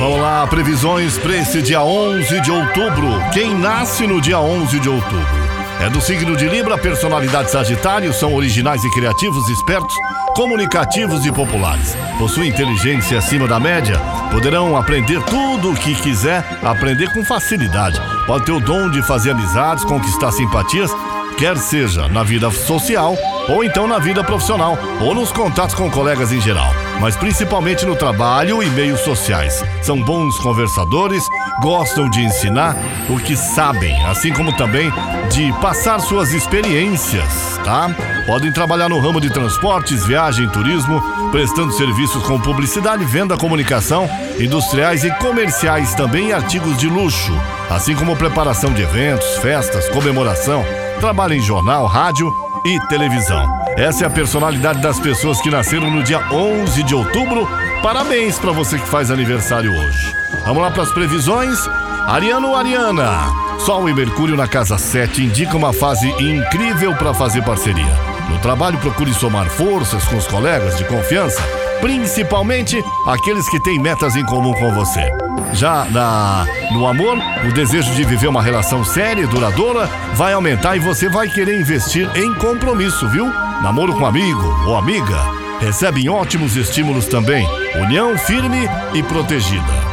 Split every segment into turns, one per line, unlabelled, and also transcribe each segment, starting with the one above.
Vamos lá, previsões para esse dia 11 de outubro. Quem nasce no dia 11 de outubro? É do signo de Libra, personalidade Sagitário, são originais e criativos, espertos, comunicativos e populares. Possuem inteligência acima da média, poderão aprender tudo o que quiser, aprender com facilidade. Pode ter o dom de fazer amizades, conquistar simpatias, quer seja na vida social ou então na vida profissional ou nos contatos com colegas em geral, mas principalmente no trabalho e meios sociais. São bons conversadores, gostam de ensinar o que sabem, assim como também de passar suas experiências, tá? Podem trabalhar no ramo de transportes, viagem, turismo, prestando serviços com publicidade, venda, comunicação, industriais e comerciais também e artigos de luxo, assim como preparação de eventos, festas, comemoração, trabalho em jornal, rádio e televisão. Essa é a personalidade das pessoas que nasceram no dia 11 de outubro. Parabéns para você que faz aniversário hoje. Vamos lá para as previsões. Ariano Ariana. Sol e Mercúrio na casa 7 indica uma fase incrível para fazer parceria. No trabalho, procure somar forças com os colegas de confiança, principalmente aqueles que têm metas em comum com você. Já na, no amor, o desejo de viver uma relação séria e duradoura vai aumentar e você vai querer investir em compromisso, viu? Namoro com amigo ou amiga recebem ótimos estímulos também. União firme e protegida.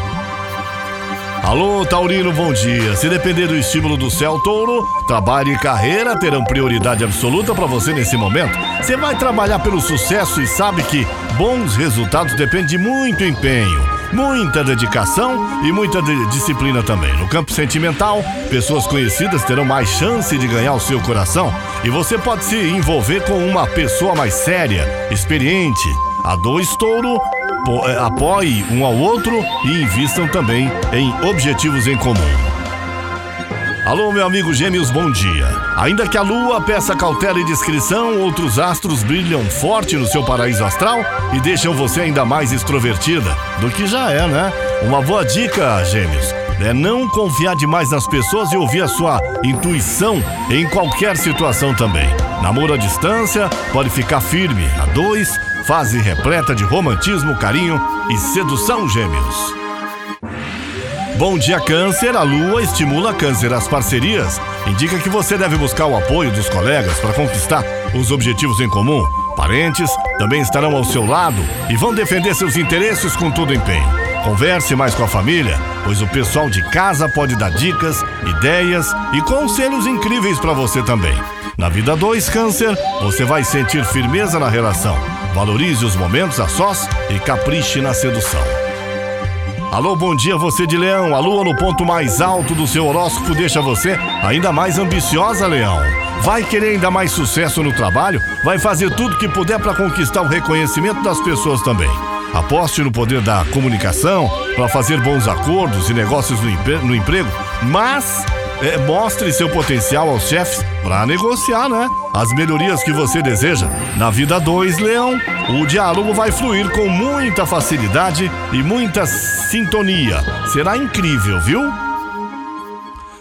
Alô, Taurino, bom dia. Se depender do estímulo do céu, Touro, trabalho e carreira terão prioridade absoluta para você nesse momento. Você vai trabalhar pelo sucesso e sabe que bons resultados dependem de muito empenho, muita dedicação e muita de disciplina também. No campo sentimental, pessoas conhecidas terão mais chance de ganhar o seu coração e você pode se envolver com uma pessoa mais séria, experiente. A dois touro é, apoie um ao outro e invistam também em objetivos em comum. Alô, meu amigo Gêmeos, bom dia. Ainda que a lua peça cautela e discrição, outros astros brilham forte no seu paraíso astral e deixam você ainda mais extrovertida do que já é, né? Uma boa dica, Gêmeos, é não confiar demais nas pessoas e ouvir a sua intuição em qualquer situação também. Namoro à distância, pode ficar firme. A dois, fase repleta de romantismo, carinho e sedução, gêmeos. Bom dia, Câncer. A lua estimula Câncer as parcerias. Indica que você deve buscar o apoio dos colegas para conquistar os objetivos em comum. Parentes também estarão ao seu lado e vão defender seus interesses com todo empenho. Converse mais com a família, pois o pessoal de casa pode dar dicas, ideias e conselhos incríveis para você também. Na vida 2, Câncer, você vai sentir firmeza na relação Valorize os momentos a sós e capriche na sedução. Alô, bom dia você de Leão. A lua no ponto mais alto do seu horóscopo deixa você ainda mais ambiciosa, Leão. Vai querer ainda mais sucesso no trabalho? Vai fazer tudo que puder para conquistar o reconhecimento das pessoas também. Aposte no poder da comunicação para fazer bons acordos e negócios no, no emprego, mas é, mostre seu potencial aos chefes para negociar, né? As melhorias que você deseja. Na vida 2, Leão, o diálogo vai fluir com muita facilidade e muita sintonia. Será incrível, viu?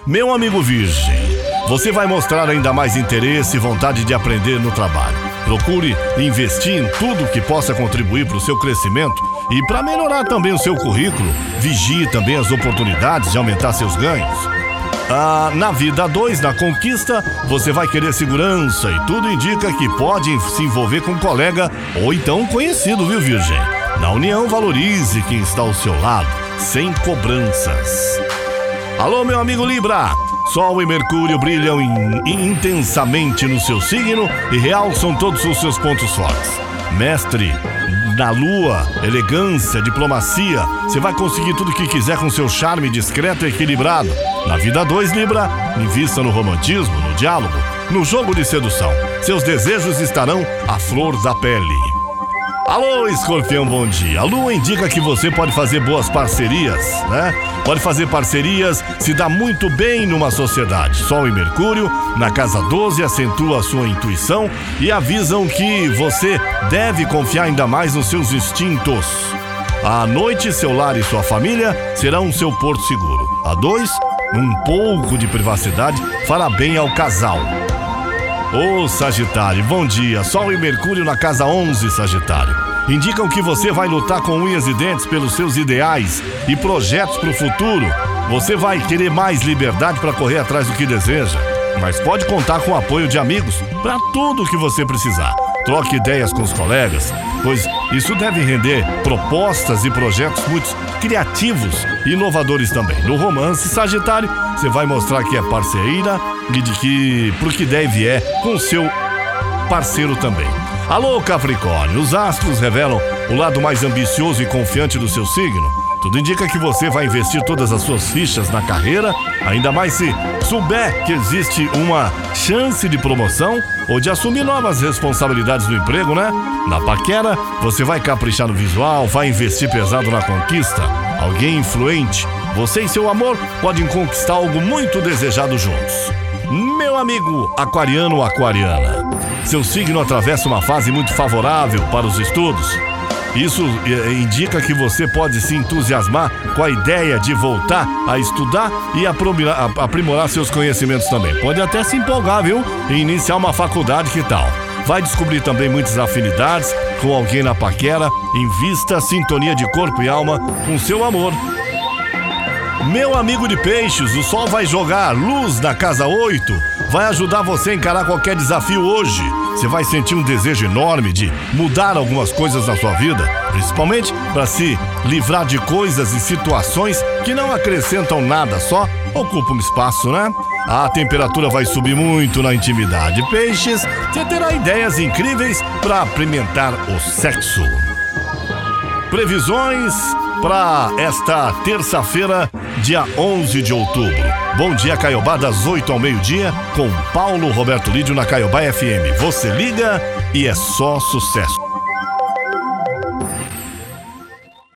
Meu amigo Virgem, você vai mostrar ainda mais interesse e vontade de aprender no trabalho. Procure investir em tudo que possa contribuir para o seu crescimento e para melhorar também o seu currículo. Vigie também as oportunidades de aumentar seus ganhos. Ah, na vida 2, na conquista, você vai querer segurança e tudo indica que pode se envolver com um colega ou então conhecido, viu, Virgem? Na união, valorize quem está ao seu lado, sem cobranças. Alô, meu amigo Libra! Sol e Mercúrio brilham in, intensamente no seu signo e realçam todos os seus pontos fortes. Mestre, na lua, elegância, diplomacia, você vai conseguir tudo o que quiser com seu charme discreto e equilibrado. Na vida 2, Libra, invista no romantismo, no diálogo, no jogo de sedução. Seus desejos estarão à flor da pele. Alô, escorpião, bom dia. A lua indica que você pode fazer boas parcerias, né? Pode fazer parcerias, se dá muito bem numa sociedade. Sol e Mercúrio, na casa 12, acentua a sua intuição e avisam que você deve confiar ainda mais nos seus instintos. À noite, seu lar e sua família serão seu porto seguro. A dois, um pouco de privacidade fará bem ao casal. Ô Sagitário, bom dia. Sol e Mercúrio na casa 11, Sagitário. indicam que você vai lutar com unhas e dentes pelos seus ideais e projetos para o futuro. Você vai querer mais liberdade para correr atrás do que deseja, mas pode contar com o apoio de amigos para tudo o que você precisar. Troque ideias com os colegas, pois isso deve render propostas e projetos muito criativos e inovadores também. No romance Sagitário, você vai mostrar que é parceira e de que pro que deve é com seu parceiro também. Alô, Capricórnio, os astros revelam o lado mais ambicioso e confiante do seu signo. Tudo indica que você vai investir todas as suas fichas na carreira, ainda mais se souber que existe uma chance de promoção ou de assumir novas responsabilidades no emprego, né? Na paquera, você vai caprichar no visual, vai investir pesado na conquista. Alguém influente, você e seu amor podem conquistar algo muito desejado juntos. Meu amigo aquariano aquariana, seu signo atravessa uma fase muito favorável para os estudos. Isso eh, indica que você pode se entusiasmar com a ideia de voltar a estudar e aprimorar seus conhecimentos também. Pode até se empolgar, viu? E iniciar uma faculdade, que tal? Vai descobrir também muitas afinidades com alguém na paquera, invista sintonia de corpo e alma com seu amor meu amigo de peixes, o sol vai jogar luz na casa 8, vai ajudar você a encarar qualquer desafio hoje. Você vai sentir um desejo enorme de mudar algumas coisas na sua vida, principalmente para se livrar de coisas e situações que não acrescentam nada, só ocupam espaço, né? A temperatura vai subir muito na intimidade. Peixes, você terá ideias incríveis para apimentar o sexo. Previsões para esta terça-feira, dia 11 de outubro. Bom dia, Caiobá, das 8 ao meio-dia, com Paulo Roberto Lídio na Caiobá FM. Você liga e é só sucesso.